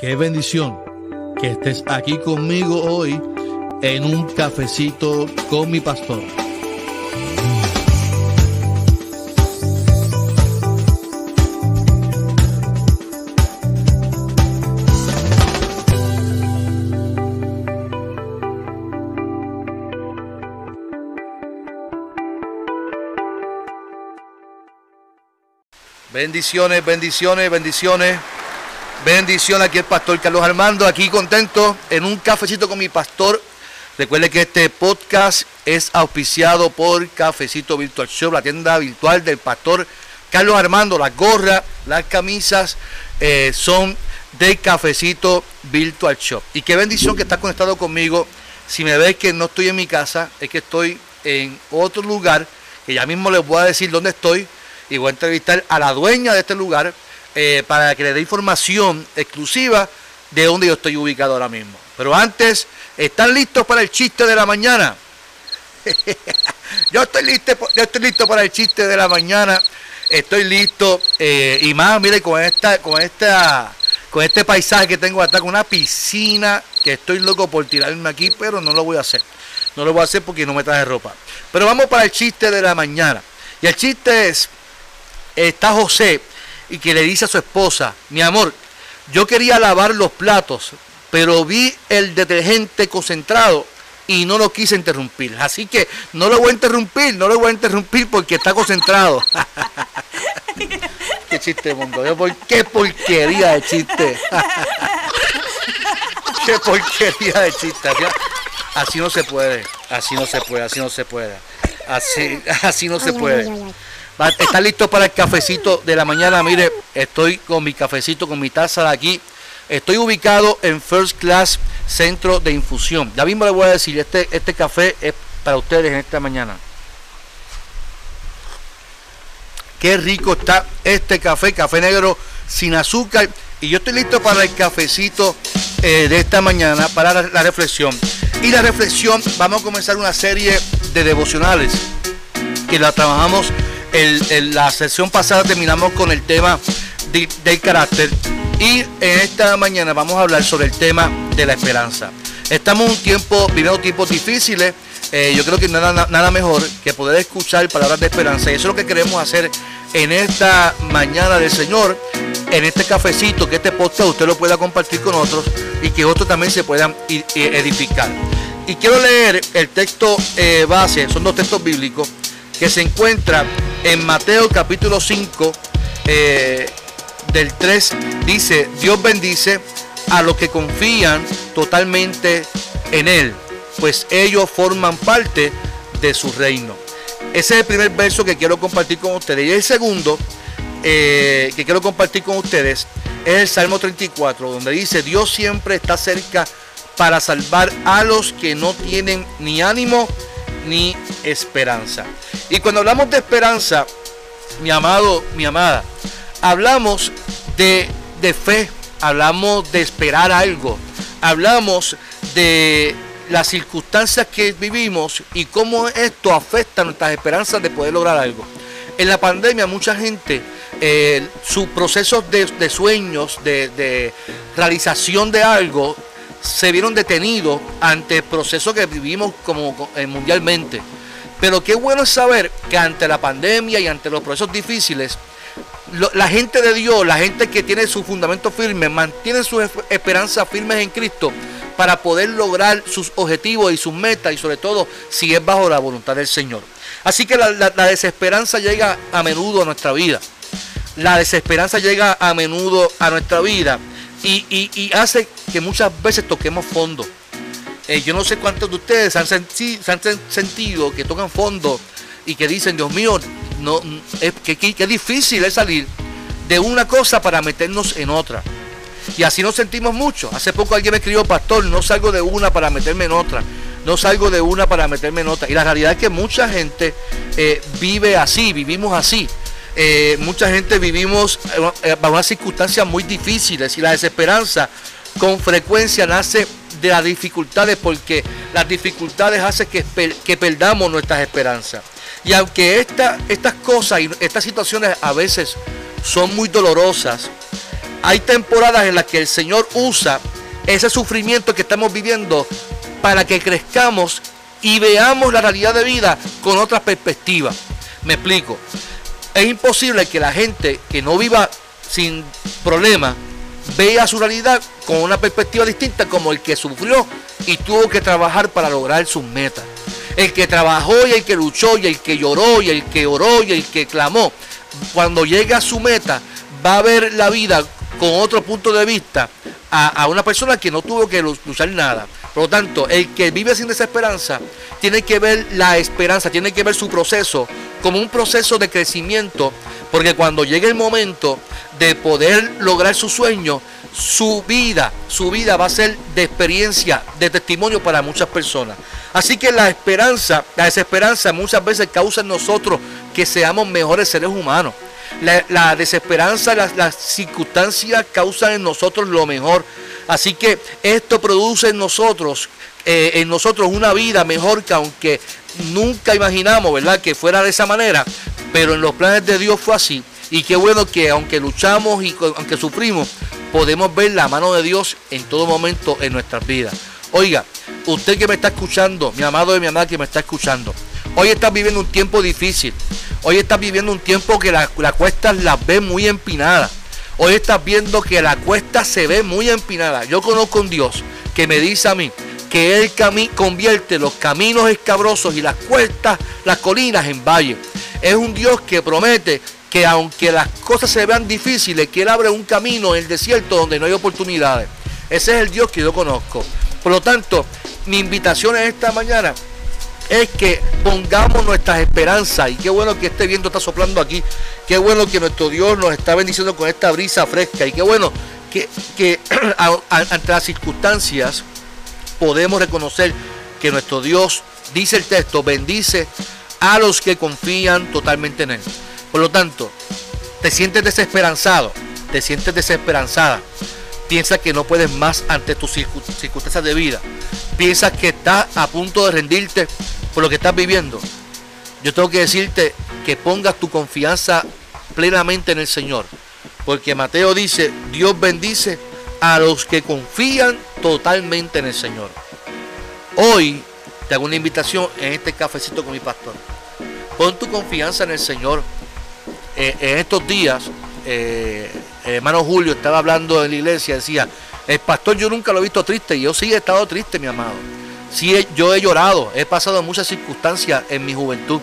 Qué bendición que estés aquí conmigo hoy en un cafecito con mi pastor. Bendiciones, bendiciones, bendiciones. Bendición aquí el pastor Carlos Armando, aquí contento en un cafecito con mi pastor. Recuerde que este podcast es auspiciado por Cafecito Virtual Shop, la tienda virtual del pastor Carlos Armando. Las gorras, las camisas eh, son de Cafecito Virtual Shop. Y qué bendición que estás conectado conmigo. Si me ves que no estoy en mi casa, es que estoy en otro lugar, que ya mismo les voy a decir dónde estoy. Y voy a entrevistar a la dueña de este lugar eh, para que le dé información exclusiva de dónde yo estoy ubicado ahora mismo. Pero antes, ¿están listos para el chiste de la mañana? yo, estoy listo, yo estoy listo para el chiste de la mañana. Estoy listo. Eh, y más, mire, con esta, con esta, con este paisaje que tengo acá, con una piscina que estoy loco por tirarme aquí, pero no lo voy a hacer. No lo voy a hacer porque no me traje ropa. Pero vamos para el chiste de la mañana. Y el chiste es, está José y que le dice a su esposa, mi amor, yo quería lavar los platos, pero vi el detergente concentrado y no lo quise interrumpir. Así que no lo voy a interrumpir, no lo voy a interrumpir porque está concentrado. qué chiste, mundo. Qué porquería de chiste. qué porquería de chiste. Así no se puede, así no se puede, así no se puede. Así, así no se puede. ¿Está listo para el cafecito de la mañana? Mire, estoy con mi cafecito, con mi taza de aquí. Estoy ubicado en First Class Centro de Infusión. Ya mismo le voy a decir, este, este café es para ustedes en esta mañana. Qué rico está este café, café negro sin azúcar. Y yo estoy listo para el cafecito eh, de esta mañana, para la, la reflexión. Y la reflexión, vamos a comenzar una serie de devocionales que la trabajamos en la sesión pasada terminamos con el tema del carácter y en esta mañana vamos a hablar sobre el tema de la esperanza. Estamos en un tiempo, viviendo tiempos difíciles. Eh, yo creo que nada, nada mejor que poder escuchar palabras de esperanza. Y eso es lo que queremos hacer en esta mañana del Señor, en este cafecito, que este podcast usted lo pueda compartir con otros y que otros también se puedan edificar. Y quiero leer el texto eh, base, son dos textos bíblicos que se encuentra en Mateo capítulo 5, eh, del 3, dice, Dios bendice a los que confían totalmente en Él, pues ellos forman parte de su reino. Ese es el primer verso que quiero compartir con ustedes. Y el segundo eh, que quiero compartir con ustedes es el Salmo 34, donde dice, Dios siempre está cerca para salvar a los que no tienen ni ánimo ni esperanza. Y cuando hablamos de esperanza, mi amado, mi amada, hablamos de, de fe, hablamos de esperar algo, hablamos de las circunstancias que vivimos y cómo esto afecta nuestras esperanzas de poder lograr algo. En la pandemia mucha gente, eh, sus procesos de, sueños, de, de, realización de algo, se vieron detenidos ante el proceso que vivimos como, eh, mundialmente. Pero qué bueno es saber que ante la pandemia y ante los procesos difíciles, la gente de Dios, la gente que tiene su fundamento firme, mantiene sus esperanzas firmes en Cristo para poder lograr sus objetivos y sus metas y sobre todo si es bajo la voluntad del Señor. Así que la, la desesperanza llega a menudo a nuestra vida. La desesperanza llega a menudo a nuestra vida y, hace que muchas veces toquemos fondo. Eh, yo no sé cuántos de ustedes han, sentido que tocan fondo y que dicen, Dios mío, no, es, que, difícil es salir de una cosa para meternos en otra. Y así nos sentimos mucho. Hace poco alguien me escribió, pastor, no salgo de una para meterme en otra. No salgo de una para meterme en otra. Y la realidad es que mucha gente eh, vive así, vivimos así. Eh, mucha gente vivimos bajo unas circunstancias muy difíciles y la desesperanza con frecuencia nace de las dificultades porque las dificultades hacen que, que perdamos nuestras esperanzas. Y aunque estas cosas y estas situaciones a veces son muy dolorosas, hay temporadas en las que el Señor usa ese sufrimiento que estamos viviendo para que crezcamos y veamos la realidad de vida con otra perspectiva. Me explico. Es imposible que la gente que no viva sin problema vea su realidad con una perspectiva distinta como el que sufrió y tuvo que trabajar para lograr sus metas. El que trabajó y el que luchó y el que lloró y el que oró y el que clamó, cuando llega a su meta, va a ver la vida con otro punto de vista a, una persona que no tuvo que luchar nada. Por lo tanto, el que vive sin desesperanza tiene que ver la esperanza, tiene que ver su proceso como un proceso de crecimiento, porque cuando llegue el momento de poder lograr su sueño, su vida, su vida va a ser de experiencia, de testimonio para muchas personas. Así que la esperanza, la desesperanza muchas veces causa en nosotros que seamos mejores seres humanos. La, desesperanza, las, circunstancias causan en nosotros lo mejor. Así que esto produce en nosotros, eh, en nosotros una vida mejor que aunque nunca imaginamos, ¿verdad? Que fuera de esa manera, pero en los planes de Dios fue así. Y qué bueno que aunque luchamos y aunque sufrimos, podemos ver la mano de Dios en todo momento en nuestras vidas. Oiga, usted que me está escuchando, mi amado y mi amada que me está escuchando, hoy estás viviendo un tiempo difícil. Hoy estás viviendo un tiempo que la, cuesta la ve muy empinada. Hoy estás viendo que la cuesta se ve muy empinada. Yo conozco un Dios que me dice a mí que Él convierte los caminos escabrosos y las cuestas, las colinas en valles. Es un Dios que promete que aunque las cosas se vean difíciles, que Él abre un camino en el desierto donde no hay oportunidades. Ese es el Dios que yo conozco. Por lo tanto, mi invitación en esta mañana es que pongamos nuestras esperanzas. Y qué bueno que este viento está soplando aquí. Qué bueno que nuestro Dios nos está bendiciendo con esta brisa fresca. Y qué bueno que, que ante las circunstancias podemos reconocer que nuestro Dios, dice el texto, bendice a los que confían totalmente en Él. Por lo tanto, te sientes desesperanzado, te sientes desesperanzada, piensas que no puedes más ante tus circunstancias de vida, piensas que estás a punto de rendirte por lo que estás viviendo. Yo tengo que decirte que pongas tu confianza plenamente en el Señor, porque Mateo dice, Dios bendice a los que confían totalmente en el Señor. Hoy te hago una invitación en este cafecito con mi pastor. Pon tu confianza en el Señor eh, en estos días, eh, hermano Julio estaba hablando en la iglesia, decía, el pastor yo nunca lo he visto triste, y yo sí he estado triste, mi amado. Sí, yo he llorado, he pasado muchas circunstancias en mi juventud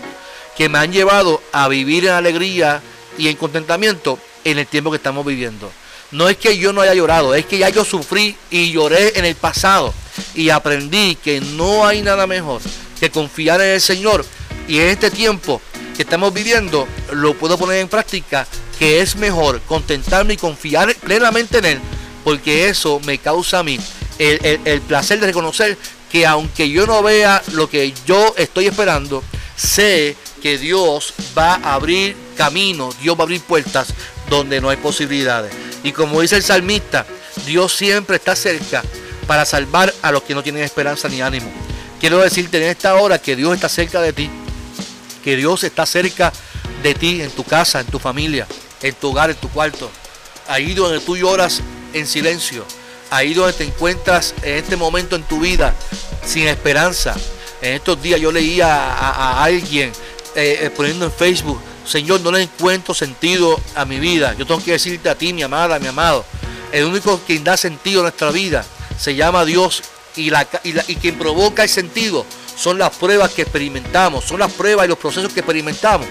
que me han llevado a vivir en alegría y en contentamiento en el tiempo que estamos viviendo. No es que yo no haya llorado, es que ya yo sufrí y lloré en el pasado y aprendí que no hay nada mejor que confiar en el Señor y en este tiempo que estamos viviendo lo puedo poner en práctica, que es mejor contentarme y confiar plenamente en Él, porque eso me causa a mí el, placer de reconocer que aunque yo no vea lo que yo estoy esperando, sé que Dios va a abrir caminos, Dios va a abrir puertas donde no hay posibilidades. Y como dice el salmista, Dios siempre está cerca para salvar a los que no tienen esperanza ni ánimo. Quiero decirte en esta hora que Dios está cerca de ti que Dios está cerca de ti, en tu casa, en tu familia, en tu hogar, en tu cuarto. Ahí donde tú lloras en silencio. Ahí donde te encuentras en este momento en tu vida sin esperanza. En estos días yo leía a, alguien eh, eh, poniendo en Facebook, Señor, no le encuentro sentido a mi vida. Yo tengo que decirte a ti, mi amada, mi amado, el único quien da sentido a nuestra vida se llama Dios y, la, y quien provoca el sentido son las pruebas que experimentamos, son las pruebas y los procesos que experimentamos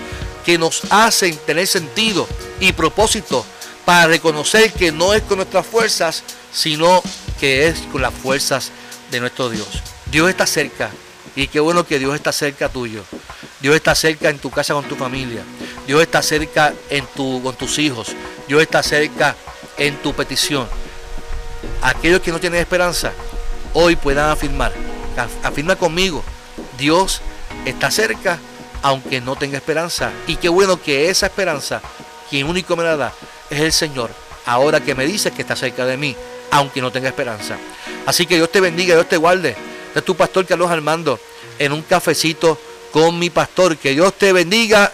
que nos hacen tener sentido y propósito para reconocer que no es con nuestras fuerzas, sino que es con las fuerzas de nuestro Dios. Dios está cerca y qué bueno que Dios está cerca tuyo. Dios está cerca en tu casa con tu familia. Dios está cerca en tu, con tus hijos. Dios está cerca en tu petición. Aquellos que no tienen esperanza, hoy puedan afirmar, afirma conmigo, Dios está cerca, aunque no tenga esperanza. Y qué bueno que esa esperanza, quien único me la da, es el Señor. Ahora que me dice que está cerca de mí, aunque no tenga esperanza. Así que Dios te bendiga, Dios te guarde. Este es tu pastor Carlos Armando en un cafecito con mi pastor. Que Dios te bendiga.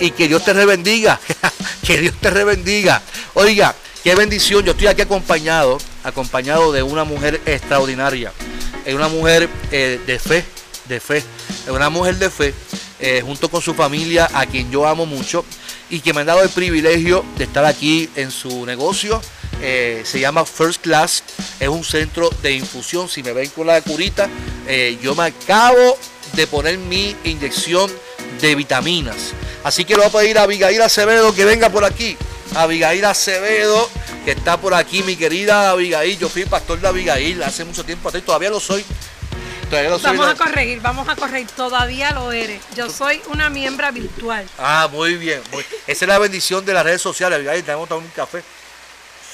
y que Dios te rebendiga. que Dios te rebendiga. Oiga, Qué bendición, yo estoy aquí acompañado, acompañado de una mujer extraordinaria, es una mujer eh, de fe, de fe, es una mujer de fe, eh, junto con su familia, a quien yo amo mucho y que me han dado el privilegio de estar aquí en su negocio. Eh, se llama First Class, es un centro de infusión. Si me ven con la curita, yo me acabo de poner mi inyección de vitaminas. Así que lo voy a pedir a Abigail Acevedo que venga por aquí. Abigail Acevedo, que está por aquí, mi querida Abigail. Yo fui pastor de Abigail hace mucho tiempo atrás, todavía lo soy. Todavía lo soy vamos a corregir, vamos a corregir, todavía lo eres. Yo soy una miembro virtual. Ah, muy bien. Esa es la bendición de las redes sociales, Abigail. Tenemos tomar un café.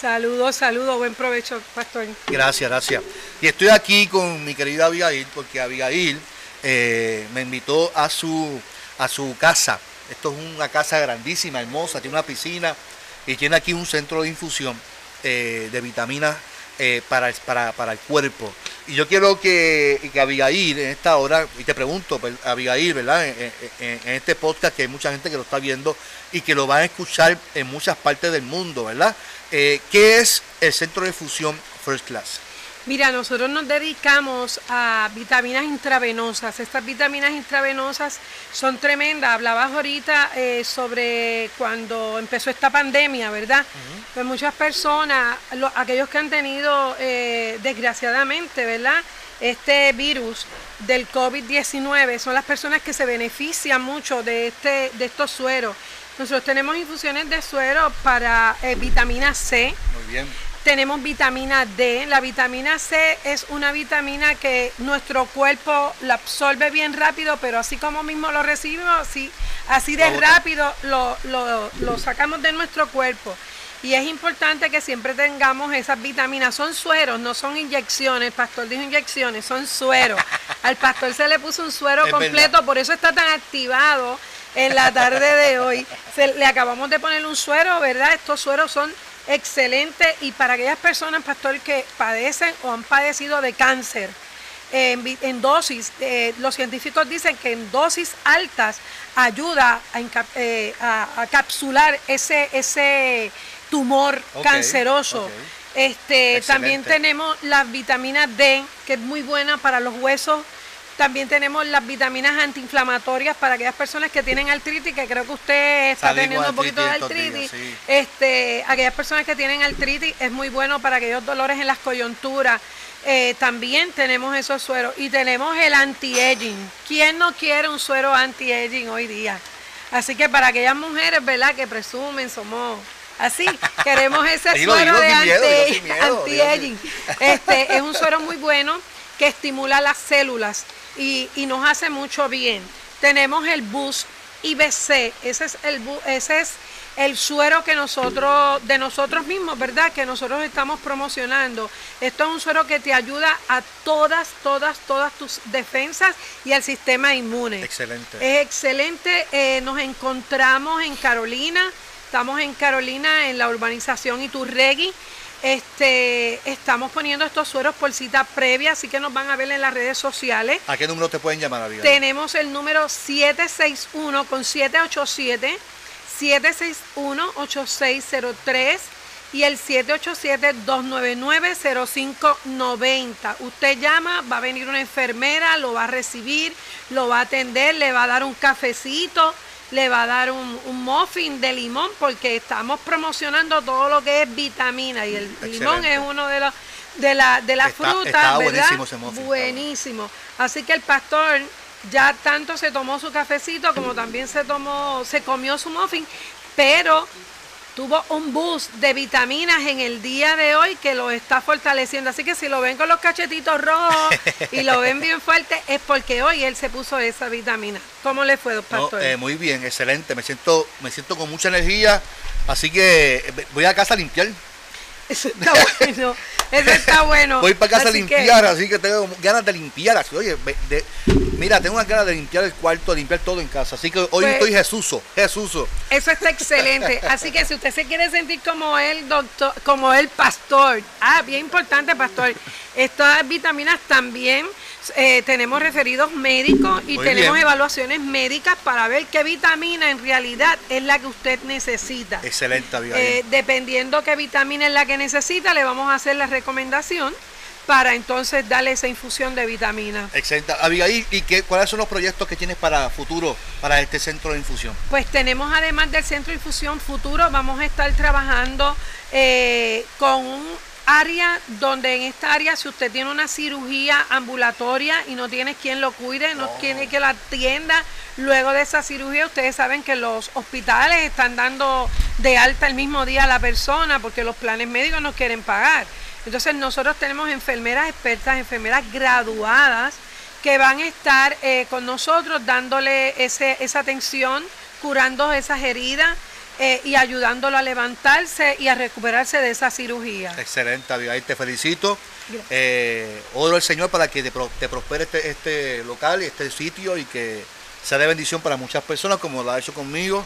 Saludos, saludos, buen provecho, pastor. Gracias, gracias. Y estoy aquí con mi querida Abigail, porque Abigail eh, me invitó a su, a su casa. Esto es una casa grandísima, hermosa, tiene una piscina y tiene aquí un centro de infusión eh, de vitaminas eh, para, para, el cuerpo. Y yo quiero que, que, Abigail en esta hora, y te pregunto, pues, Abigail, ¿verdad? En, este podcast que hay mucha gente que lo está viendo y que lo va a escuchar en muchas partes del mundo, ¿verdad? ¿Qué es el centro de infusión First Class? Mira, nosotros nos dedicamos a vitaminas intravenosas. Estas vitaminas intravenosas son tremendas. Hablabas ahorita eh, sobre cuando empezó esta pandemia, ¿verdad? Pues muchas personas, aquellos que han tenido eh, desgraciadamente, ¿verdad? Este virus del COVID-19 son las personas que se benefician mucho de, este, de estos sueros. Nosotros tenemos infusiones de suero para eh, vitamina C. Muy bien tenemos vitamina D. La vitamina C es una vitamina que nuestro cuerpo la absorbe bien rápido, pero así como mismo lo recibimos, así, así de rápido lo, lo, sacamos de nuestro cuerpo. Y es importante que siempre tengamos esas vitaminas. Son sueros, no son inyecciones. El pastor dijo inyecciones, son sueros. Al pastor se le puso un suero completo, por eso está tan activado en la tarde de hoy. le acabamos de poner un suero, ¿verdad? Estos sueros son excelente y para aquellas personas, pastor, que padecen o han padecido de cáncer, en, dosis, eh, los científicos dicen que en dosis altas ayuda a, eh, capsular ese, ese tumor canceroso. Este, también tenemos la vitamina D, que es muy buena para los huesos también tenemos las vitaminas antiinflamatorias para aquellas personas que tienen artritis, que creo que usted está teniendo un poquito de artritis. este, aquellas personas que tienen artritis es muy bueno para aquellos dolores en las coyunturas. Eh, también tenemos esos sueros y tenemos el anti-aging. ¿Quién no quiere un suero anti-aging hoy día? Así que para aquellas mujeres, ¿verdad? Que presumen, somos así, queremos ese suero de anti-aging. este, es un suero muy bueno que estimula las células y, nos hace mucho bien. Tenemos el Boost IBC, ese es el, ese es el suero que nosotros, de nosotros mismos, ¿verdad? Que nosotros estamos promocionando. Esto es un suero que te ayuda a todas, todas, todas tus defensas y al sistema inmune. Excelente. Es excelente. Eh, nos encontramos en Carolina. Estamos en Carolina, en la urbanización Iturregui. Este, estamos poniendo estos sueros por cita previa, así que nos van a ver en las redes sociales. ¿A qué número te pueden llamar, Abigail? Tenemos el número 761 con 787 761-8603 y el 787-299-0590. Usted llama, va a venir una enfermera, lo va a recibir, lo va a atender, le va a dar un cafecito le va a dar un, muffin de limón porque estamos promocionando todo lo que es vitamina y el limón es uno de los de la de la fruta, ¿verdad? Buenísimo, buenísimo. Así que el pastor ya tanto se tomó su cafecito como también se tomó se comió su muffin, pero tuvo un boost de vitaminas en el día de hoy que lo está fortaleciendo. Así que si lo ven con los cachetitos rojos y lo ven bien fuerte, es porque hoy él se puso esa vitamina. ¿Cómo le fue, pastor? Eh, muy bien, excelente. Me siento, me siento con mucha energía. Así que eh, voy a casa a limpiar. Eso está bueno. Eso está bueno. Voy para casa a limpiar, así que tengo ganas de limpiar. Así, oye, mira, tengo una ganas de limpiar el cuarto, de limpiar todo en casa. Así que hoy pues estoy Jesuso, Jesuso. Eso está excelente. Así que si usted se quiere sentir como el doctor, como el pastor, ah, bien importante, pastor. Estas vitaminas también Eh, tenemos referidos médicos y tenemos evaluaciones médicas para ver qué vitamina en realidad es la que usted necesita. Excelente, eh, dependiendo qué vitamina es la que necesita, le vamos a hacer la recomendación para entonces darle esa infusión de vitamina. Excelente. Abigail, ¿y qué, cuáles son los proyectos que tienes para futuro, para este centro de infusión? Pues tenemos además del centro de infusión futuro, vamos a estar trabajando eh, con un área donde en esta área si usted tiene una cirugía ambulatoria y no tiene quien lo cuide, no, tiene que la atienda, luego de esa cirugía ustedes saben que los hospitales están dando de alta el mismo día a la persona porque los planes médicos no quieren pagar. Entonces nosotros tenemos enfermeras expertas, enfermeras graduadas que van a estar eh, con nosotros dándole ese, esa atención, curando esas heridas eh, y ayudándolo a levantarse y a recuperarse de esa cirugía. Excelente, Abigail, te felicito. Eh, oro al Señor para que te, prospere este, este local y este sitio y que sea de bendición para muchas personas como lo ha hecho conmigo.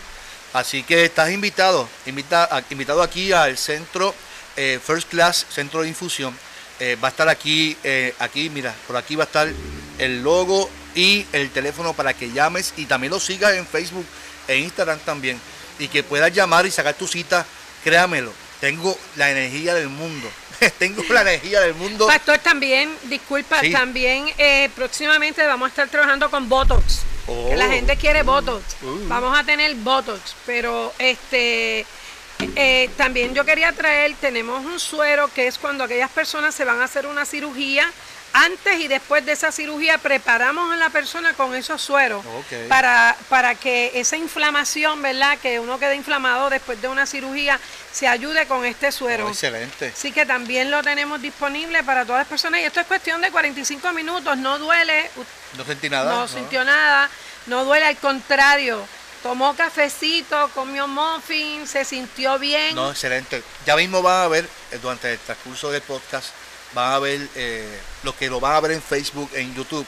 Así que estás invitado, invita, invitado aquí al centro eh, First Class Centro de Infusión. Eh, va a estar aquí, eh, aquí, mira, por aquí va a estar el logo y el teléfono para que llames y también lo sigas en Facebook e Instagram también. Y que puedas llamar y sacar tu cita, créamelo, tengo la energía del mundo. tengo la energía del mundo. Pastor, también, disculpa, también próximamente vamos a estar trabajando con Botox. Que la oh. gente quiere Botox. Uh. Vamos a tener Botox, pero este eh, también yo quería traer, tenemos un suero que es cuando aquellas personas se van a hacer una cirugía, antes y después de esa cirugía preparamos a la persona con esos sueros para, para que esa inflamación, ¿verdad? Que uno quede inflamado después de una cirugía, se ayude con este suero. Oh, excelente. Así que también lo tenemos disponible para todas las personas y esto es cuestión de 45 minutos, no duele. No sentí nada. no. sintió nada, no duele, al contrario Tomó cafecito, comió muffin, se sintió bien. No, excelente. Ya mismo van a ver, eh, durante el transcurso del podcast, van a ver eh, lo que lo van a ver en Facebook, en YouTube.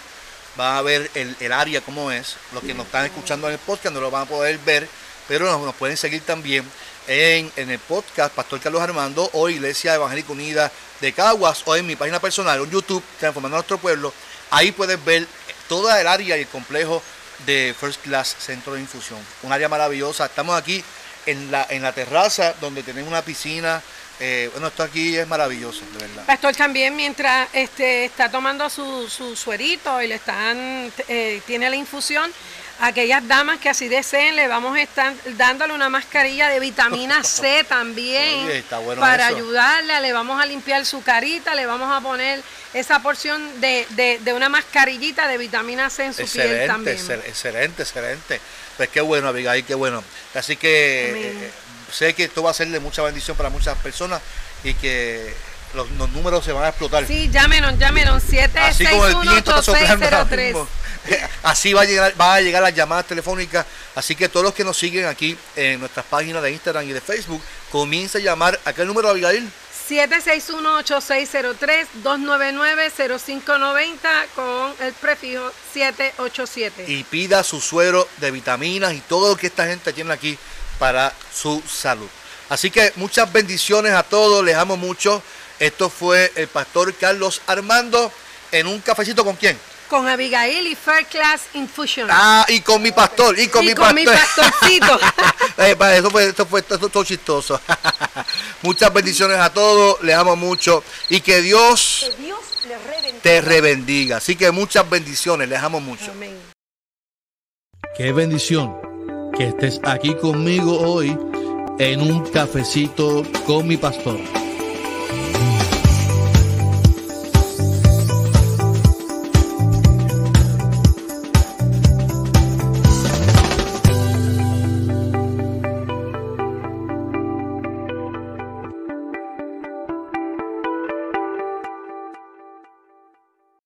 Van a ver el, área como es. Los que nos están escuchando en el podcast no lo van a poder ver, pero nos, pueden seguir también en, en, el podcast Pastor Carlos Armando o Iglesia Evangélica Unida de Caguas o en mi página personal, en YouTube, Transformando Nuestro Pueblo. Ahí puedes ver toda el área y el complejo de First Class Centro de Infusión. Un área maravillosa. Estamos aquí en la, en la terraza donde tenemos una piscina. Eh, bueno, esto aquí es maravilloso, de verdad. Pastor, también mientras este, está tomando su, su suerito y le están, eh, tiene la infusión, aquellas damas que así deseen, le vamos a estar dándole una mascarilla de vitamina C también para ayudarle, le vamos a limpiar su carita, le vamos a poner esa porción de, de, una mascarillita de vitamina C en su piel también. Excelente, excelente. Pues qué bueno, Abigail, qué bueno. Así que eh, sé que esto va a ser de mucha bendición para muchas personas y que los, números se van a explotar. Sí, llámenos, llámenos, 761 Así va a llegar, va a llegar las llamadas telefónicas. Así que todos los que nos siguen aquí en nuestras páginas de Instagram y de Facebook, comienza a llamar a qué número, Abigail. 761-8603-299-0590 con el prefijo 787. Y pida su suero de vitaminas y todo lo que esta gente tiene aquí para su salud. Así que muchas bendiciones a todos, les amo mucho. Esto fue el pastor Carlos Armando en un cafecito con quién? Con Abigail y First Class Infusion. Ah, y con mi pastor, y con, mi, con mi pastorcito. Eh, eso fue, esto fue todo chistoso. Muchas bendiciones a todos, les amo mucho y que Dios, te rebendiga. Así que muchas bendiciones, les amo mucho. Amén. Qué bendición que estés aquí conmigo hoy en un cafecito con mi pastor.